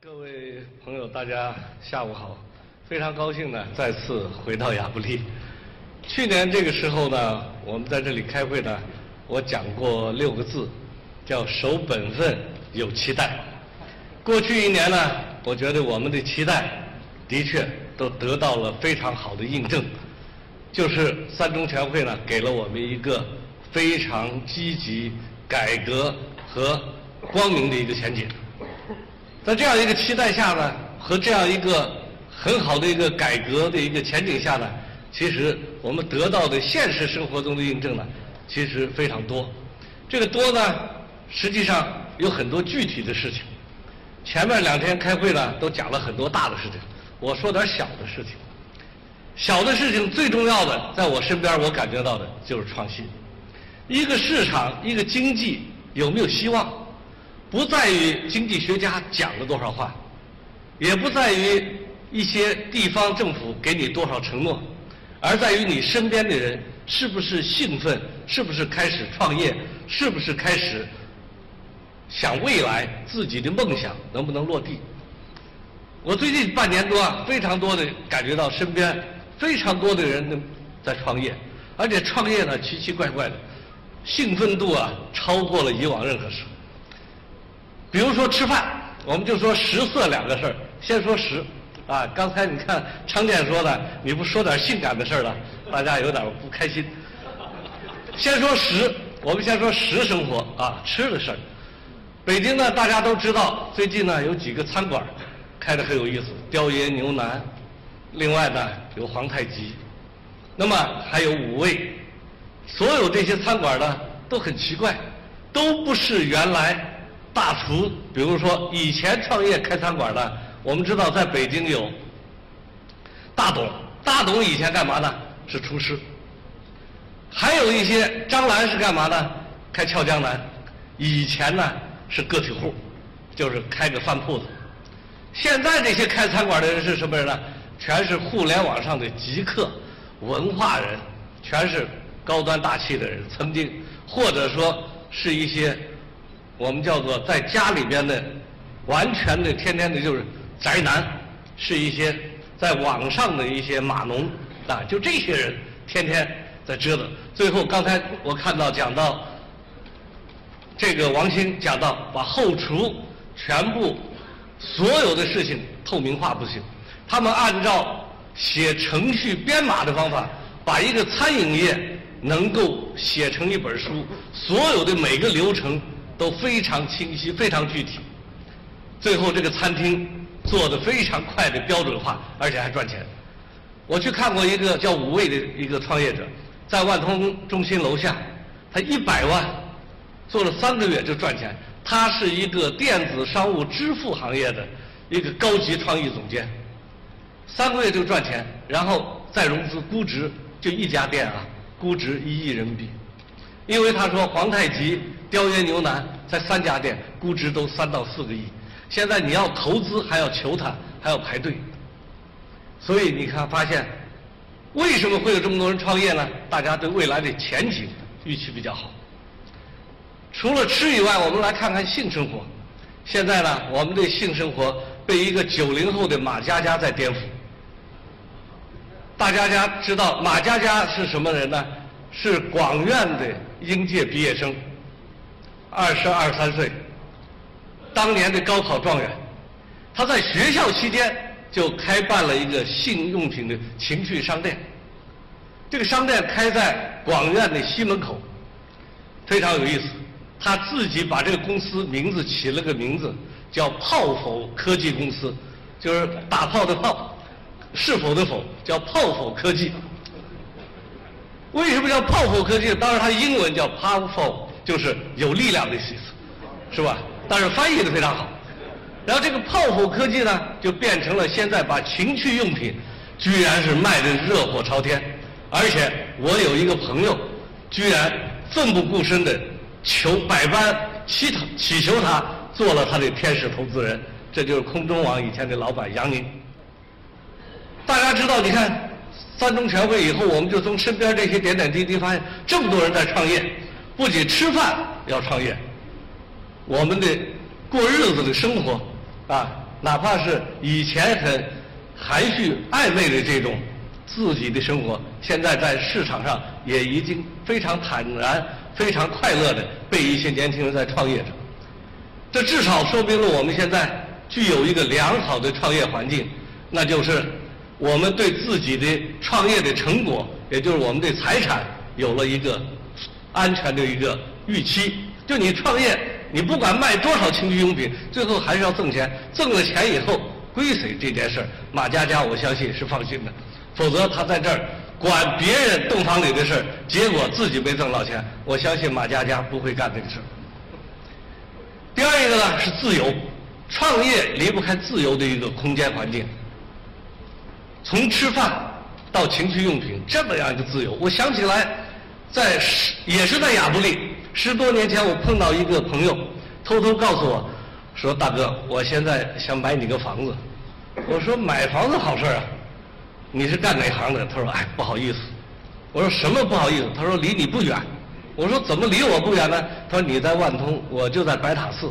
各位朋友，大家下午好！非常高兴呢，再次回到亚布力。去年这个时候呢，我们在这里开会呢，我讲过六个字，叫守本分，有期待。过去一年呢，我觉得我们的期待的确都得到了非常好的印证，就是三中全会呢，给了我们一个非常积极改革和光明的一个前景。在这样一个期待下呢，和这样一个很好的一个改革的一个前景下呢，其实我们得到的现实生活中的印证呢，其实非常多。这个多呢，实际上有很多具体的事情。前面两天开会呢，都讲了很多大的事情，我说点小的事情。小的事情最重要的，在我身边我感觉到的就是创新。一个市场，一个经济有没有希望？不在于经济学家讲了多少话，也不在于一些地方政府给你多少承诺，而在于你身边的人是不是兴奋，是不是开始创业，是不是开始想未来自己的梦想能不能落地。我最近半年多啊，非常多的感觉到身边非常多的人在创业，而且创业呢奇奇怪怪的，兴奋度啊超过了以往任何时候。比如说吃饭，我们就说食色两个事儿。先说食，啊，刚才你看昌建说的，你不说点性感的事儿了，大家有点不开心。先说食，我们先说食生活啊，吃的事儿。北京呢，大家都知道，最近呢有几个餐馆开的很有意思，雕爷牛腩，另外呢有皇太极，那么还有五味，所有这些餐馆呢都很奇怪，都不是原来。大厨，比如说以前创业开餐馆的，我们知道在北京有大董，大董以前干嘛呢？是厨师。还有一些张兰是干嘛呢？开俏江南，以前呢是个体户，就是开个饭铺子。现在这些开餐馆的人是什么人呢？全是互联网上的极客、文化人，全是高端大气的人，曾经或者说是一些。我们叫做在家里边的，完全的天天的就是宅男，是一些在网上的一些码农啊，就这些人天天在折腾。最后刚才我看到讲到，这个王兴讲到把后厨全部所有的事情透明化不行，他们按照写程序编码的方法，把一个餐饮业能够写成一本书，所有的每个流程。都非常清晰，非常具体。最后这个餐厅做的非常快的标准化，而且还赚钱。我去看过一个叫五味的一个创业者，在万通中心楼下，他一百万做了三个月就赚钱。他是一个电子商务支付行业的一个高级创意总监，三个月就赚钱，然后再融资，估值就一家店啊，估值一亿人民币。因为他说皇太极、雕爷牛腩在三家店，估值都三到四个亿。现在你要投资还要求他，还要排队。所以你看，发现为什么会有这么多人创业呢？大家对未来的前景预期比较好。除了吃以外，我们来看看性生活。现在呢，我们的性生活被一个九零后的马佳佳在颠覆。大家家知道马佳佳是什么人呢？是广院的应届毕业生，二十二三岁，当年的高考状元。他在学校期间就开办了一个性用品的情趣商店，这个商店开在广院的西门口，非常有意思。他自己把这个公司名字起了个名字，叫“炮否科技公司”，就是打炮的炮，是否的否，叫“炮否科技”。为什么叫炮火科技？当然，它英文叫 powerful，就是有力量的意思，是吧？但是翻译的非常好。然后这个炮火科技呢，就变成了现在把情趣用品，居然是卖的热火朝天。而且我有一个朋友，居然奋不顾身的求百般乞讨、乞求他做了他的天使投资人。这就是空中网以前的老板杨宁。大家知道，你看。三中全会以后，我们就从身边这些点点滴滴发现，这么多人在创业，不仅吃饭要创业，我们的过日子的生活，啊，哪怕是以前很含蓄暧昧的这种自己的生活，现在在市场上也已经非常坦然、非常快乐的被一些年轻人在创业着。这至少说明了我们现在具有一个良好的创业环境，那就是我们对自己的创业的成果，也就是我们的财产有了一个安全的一个预期。就你创业，你不管卖多少情趣用品，最后还是要挣钱。挣了钱以后归谁这件事儿，马佳佳我相信是放心的。否则他在这儿管别人洞房里的事儿，结果自己没挣到钱，我相信马佳佳不会干这个事儿。第二一个呢是自由，创业离不开自由的一个空间环境。从吃饭到情趣用品这么样一个自由，我想起来，在十也是在亚布力，十多年前我碰到一个朋友，偷偷告诉我，说大哥，我现在想买你个房子。我说买房子好事啊，你是干哪行的？他说哎不好意思。我说什么不好意思？他说离你不远。我说怎么离我不远呢？他说你在万通，我就在白塔寺。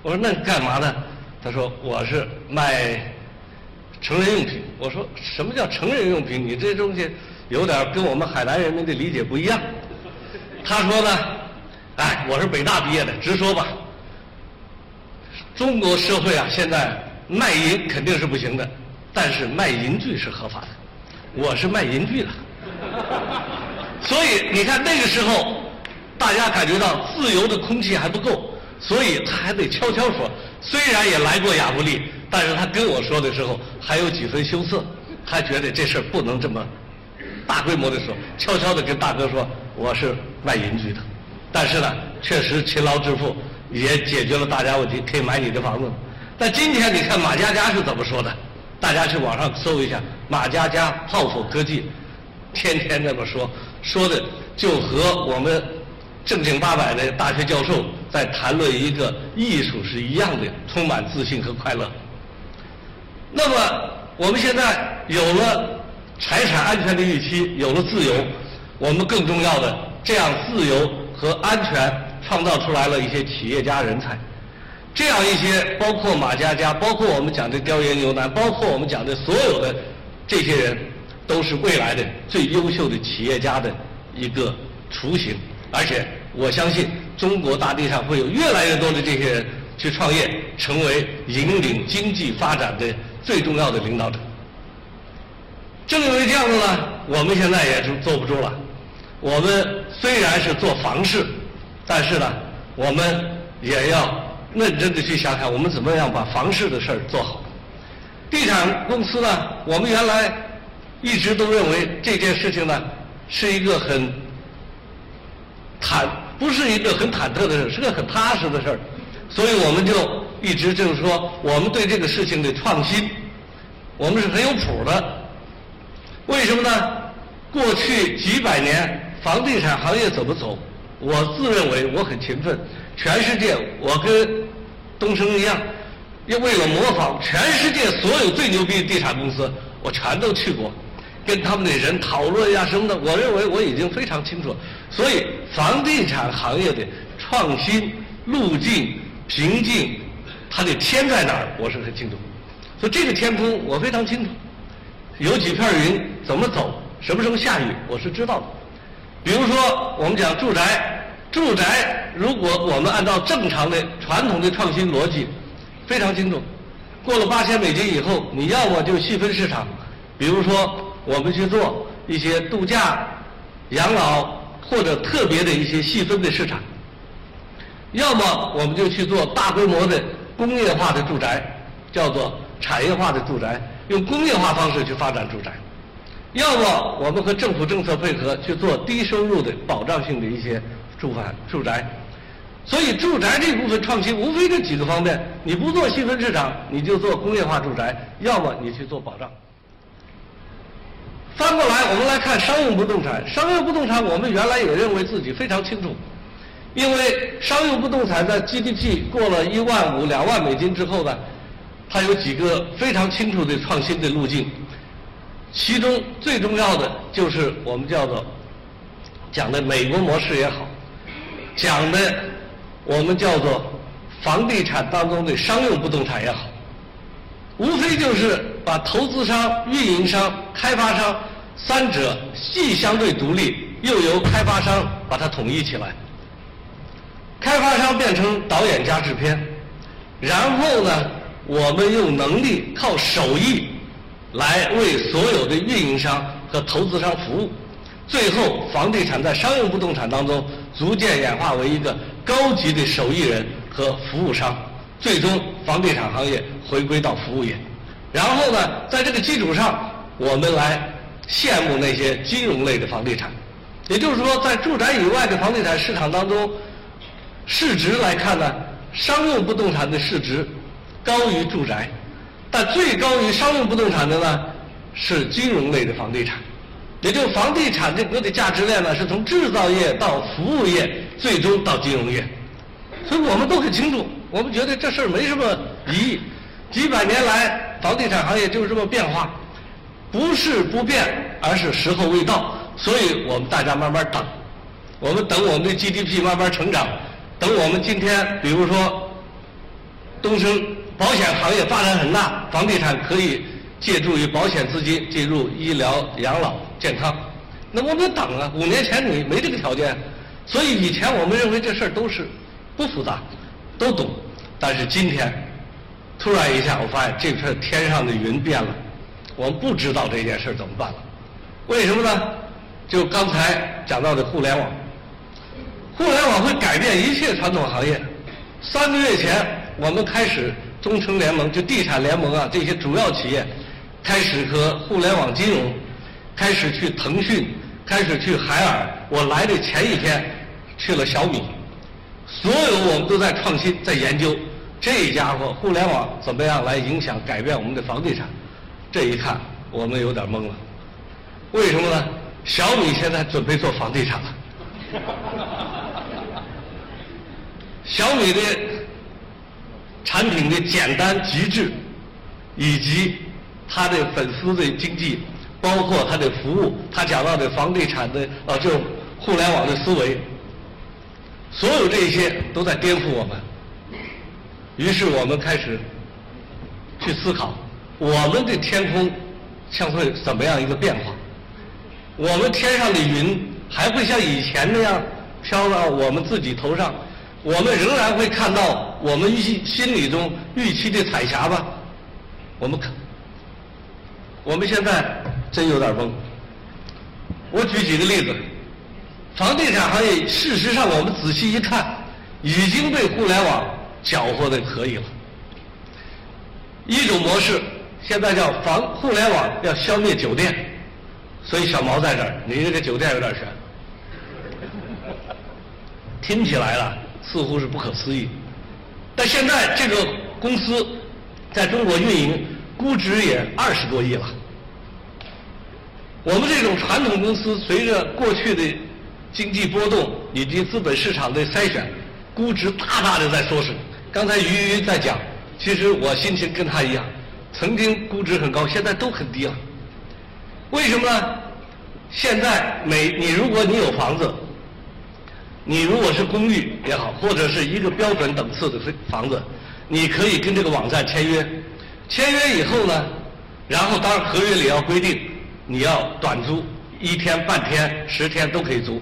我说那你干嘛呢？他说我是卖成人用品。我说什么叫成人用品？你这东西有点跟我们海南人民的理解不一样。他说呢，哎，我是北大毕业的，直说吧。中国社会啊，现在卖淫肯定是不行的，但是卖淫具是合法的。我是卖淫具的，所以你看那个时候，大家感觉到自由的空气还不够，所以他还得悄悄说。虽然也来过亚布力，但是他跟我说的时候还有几分羞涩，他觉得这事儿不能这么大规模的说，悄悄的跟大哥说我是卖淫具的。但是呢，确实勤劳致富。也解决了大家问题，可以买你的房子。但今天你看马佳佳是怎么说的？大家去网上搜一下，马佳佳泡芙科技，天天这么说，说的就和我们正经八百的大学教授在谈论一个艺术是一样的，充满自信和快乐。那么我们现在有了财产安全的预期，有了自由，我们更重要的这样自由和安全。创造出来了一些企业家人才，这样一些包括马佳佳，包括我们讲的雕爷牛腩，包括我们讲的所有的这些人，都是未来的最优秀的企业家的一个雏形。而且我相信，中国大地上会有越来越多的这些人去创业，成为引领经济发展的最重要的领导者。正因为这样子呢，我们现在也是坐不住了。我们虽然是做房市。但是呢，我们也要认真的去想想，我们怎么样把房市的事儿做好。地产公司呢，我们原来一直都认为这件事情呢是一个很坦，不是一个很忐忑的事儿是个很踏实的事儿。所以我们就一直就是说，我们对这个事情的创新，我们是很有谱的。为什么呢？过去几百年房地产行业怎么走？我自认为我很勤奋，全世界我跟东升一样，又为了模仿全世界所有最牛逼的地产公司，我全都去过，跟他们的人讨论呀什么的。我认为我已经非常清楚，所以房地产行业的创新路径、瓶颈，它的天在哪儿，我是很清楚。所以这个天空我非常清楚，有几片云怎么走，什么时候下雨，我是知道的。比如说，我们讲住宅，住宅如果我们按照正常的传统的创新逻辑，非常清楚，过了八千美金以后，你要么就细分市场，比如说我们去做一些度假、养老或者特别的一些细分的市场，要么我们就去做大规模的工业化的住宅，叫做产业化的住宅，用工业化方式去发展住宅。要么我们和政府政策配合去做低收入的保障性的一些住房住宅，所以住宅这部分创新无非这几个方面，你不做细分市场，你就做工业化住宅；要么你去做保障。翻过来，我们来看商用不动产。商用不动产，我们原来也认为自己非常清楚，因为商用不动产在 GDP 过了一万五、两万美金之后呢，它有几个非常清楚的创新的路径。其中最重要的就是我们叫做讲的美国模式也好，讲的我们叫做房地产当中的商用不动产也好，无非就是把投资商、运营商、开发商三者既相对独立，又由开发商把它统一起来。开发商变成导演加制片，然后呢，我们用能力靠手艺来为所有的运营商和投资商服务。最后，房地产在商用不动产当中逐渐演化为一个高级的手艺人和服务商，最终房地产行业回归到服务业。然后呢，在这个基础上，我们来羡慕那些金融类的房地产。也就是说，在住宅以外的房地产市场当中。市值来看呢，商用不动产的市值高于住宅，但最高于商用不动产的呢是金融类的房地产，也就房地产整个的价值链呢是从制造业到服务业，最终到金融业，所以我们都很清楚，我们觉得这事儿没什么疑义，几百年来房地产行业就是这么变化，不是不变，而是时候未到，所以我们大家慢慢等，我们等我们的 GDP 慢慢成长。等我们今天，比如说，东升保险行业发展很大，房地产可以借助于保险资金进入医疗、养老、健康，那我们等啊！五年前你没这个条件，所以以前我们认为这事儿都是不复杂，都懂。但是今天突然一下，我发现这片天上的云变了，我们不知道这件事怎么办了。为什么呢？就刚才讲到的互联网。互联网会改变一切传统行业。三个月前，我们开始中城联盟，就地产联盟啊，这些主要企业开始和互联网金融，开始去腾讯，开始去海尔。我来的前一天去了小米，所有我们都在创新，在研究这家伙互联网怎么样来影响、改变我们的房地产。这一看，我们有点懵了。为什么呢？小米现在准备做房地产了。小米的产品的简单极致，以及它的粉丝的经济，包括它的服务，他讲到的房地产的啊就互联网的思维，所有这些都在颠覆我们。于是我们开始去思考，我们的天空将会怎么样一个变化？我们天上的云还会像以前那样飘到我们自己头上？我们仍然会看到我们预心里中预期的彩霞吧？我们看，我们现在真有点懵。我举几个例子，房地产行业，事实上我们仔细一看，已经被互联网搅和的可以了。一种模式，现在叫房互联网要消灭酒店，所以小毛在这儿，你这个酒店有点悬，听起来了。似乎是不可思议，但现在这个公司在中国运营，估值也二十多亿了。我们这种传统公司，随着过去的经济波动以及资本市场的筛选，估值大大的在缩水。刚才于于在讲，其实我心情跟他一样，曾经估值很高，现在都很低了。为什么呢？现在每你如果你有房子。你如果是公寓也好，或者是一个标准等次的房子，你可以跟这个网站签约。签约以后呢，然后当然合约里要规定你要短租，一天、半天、十天都可以租。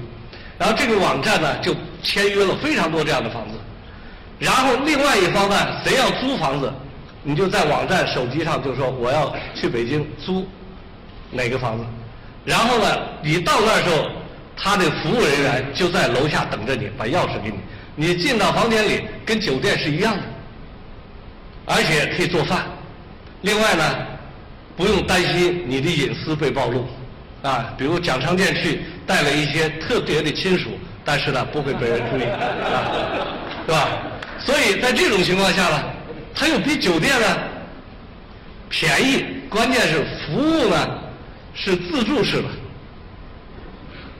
然后这个网站呢就签约了非常多这样的房子。然后另外一方呢，谁要租房子，你就在网站手机上就说我要去北京租哪个房子。然后呢，你到那儿时候。他的服务人员就在楼下等着你，把钥匙给你。你进到房间里，跟酒店是一样的，而且可以做饭。另外呢，不用担心你的隐私被暴露，啊，比如蒋昌建去带了一些特别的亲属，但是呢不会被人注意，啊，是吧？所以在这种情况下呢，它又比酒店呢便宜，关键是服务呢是自助式的。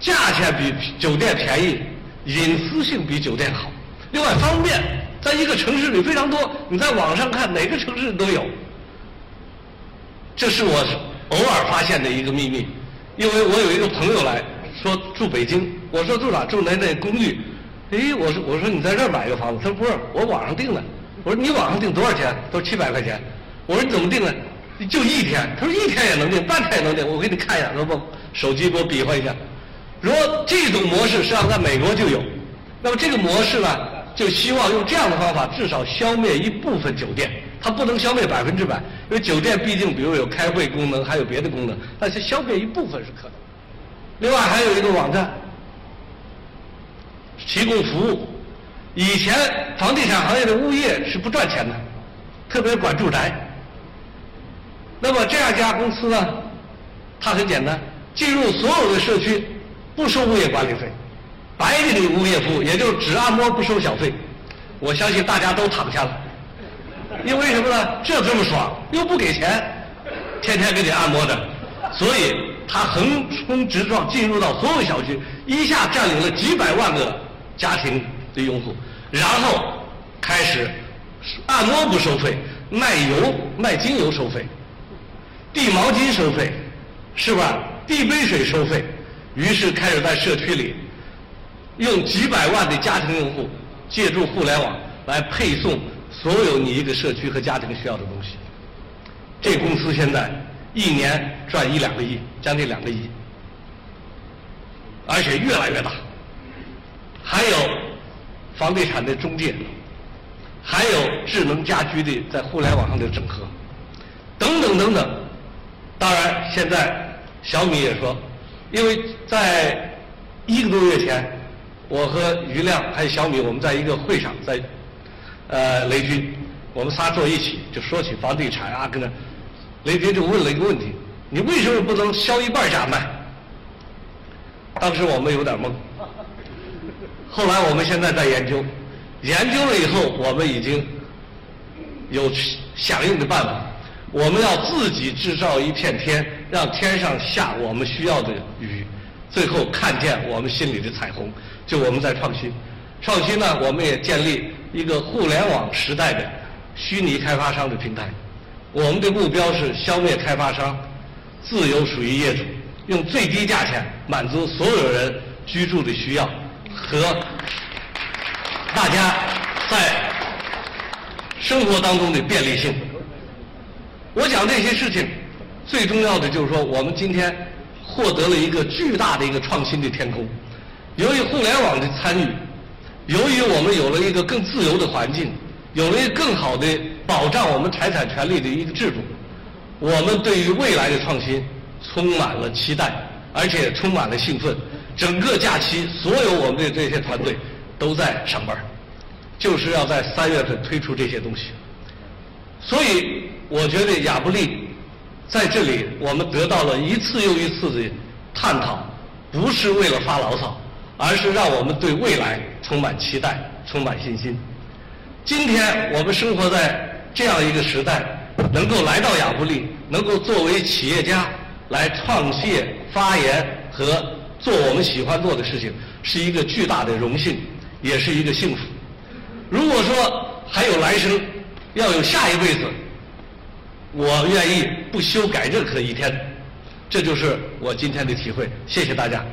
价钱比酒店便宜，隐私性比酒店好，另外方便，在一个城市里非常多。你在网上看哪个城市都有，这是我偶尔发现的一个秘密。因为我有一个朋友来说住北京，我说住哪？住哪哪公寓？哎，我说我说你在这儿买个房子，他说不是，我网上订的。我说你网上订多少钱？都七百块钱。我说你怎么定呢？就一天。他说一天也能定，半天也能定。我给你看一下，能不？手机给我比划一下。如果这种模式实际上在美国就有，那么这个模式呢，就希望用这样的方法，至少消灭一部分酒店。它不能消灭百分之百，因为酒店毕竟比如有开会功能，还有别的功能，但是消灭一部分是可能。另外还有一个网站，提供服务。以前房地产行业的物业是不赚钱的，特别管住宅。那么这样一家公司呢，它很简单，进入所有的社区，不收物业管理费，白给你物业服务，也就是只按摩不收小费。我相信大家都躺下了。因为什么呢？这这么爽，又不给钱，天天给你按摩的，所以他横冲直撞进入到所有小区，一下占领了几百万个家庭的用户，然后开始按摩不收费，卖油卖精油收费，递毛巾收费，是吧？递杯水收费，于是开始在社区里用几百万的家庭用户借助互联网来配送。所有你一个社区和家庭需要的东西，这公司现在一年赚一两个亿，将近两个亿，而且越来越大。还有房地产的中介，还有智能家居的在互联网上的整合，等等等等。当然，现在小米也说，因为在一个多月前，我和余亮还有小米，我们在一个会上在。呃，雷军，我们仨坐一起就说起房地产啊，跟那，雷军就问了一个问题：你为什么不能销一半价卖？当时我们有点懵。后来我们现在在研究，研究了以后，我们已经有响应的办法。我们要自己制造一片天，让天上下我们需要的雨，最后看见我们心里的彩虹。就我们在创新，创新呢，我们也建立。一个互联网时代的虚拟开发商的平台，我们的目标是消灭开发商，自由属于业主，用最低价钱满足所有人居住的需要和大家在生活当中的便利性。我讲这些事情，最重要的就是说，我们今天获得了一个巨大的一个创新的天空，由于互联网的参与。由于我们有了一个更自由的环境，有了一个更好的保障我们财产权利的一个制度，我们对于未来的创新充满了期待，而且充满了兴奋。整个假期，所有我们的这些团队都在上班，就是要在三月份推出这些东西。所以，我觉得亚布力在这里，我们得到了一次又一次的探讨，不是为了发牢骚。而是让我们对未来充满期待、充满信心。今天我们生活在这样一个时代，能够来到亚布力，能够作为企业家来创业、发言和做我们喜欢做的事情，是一个巨大的荣幸，也是一个幸福。如果说还有来生，要有下一辈子，我愿意不修改任何一天。这就是我今天的体会。谢谢大家。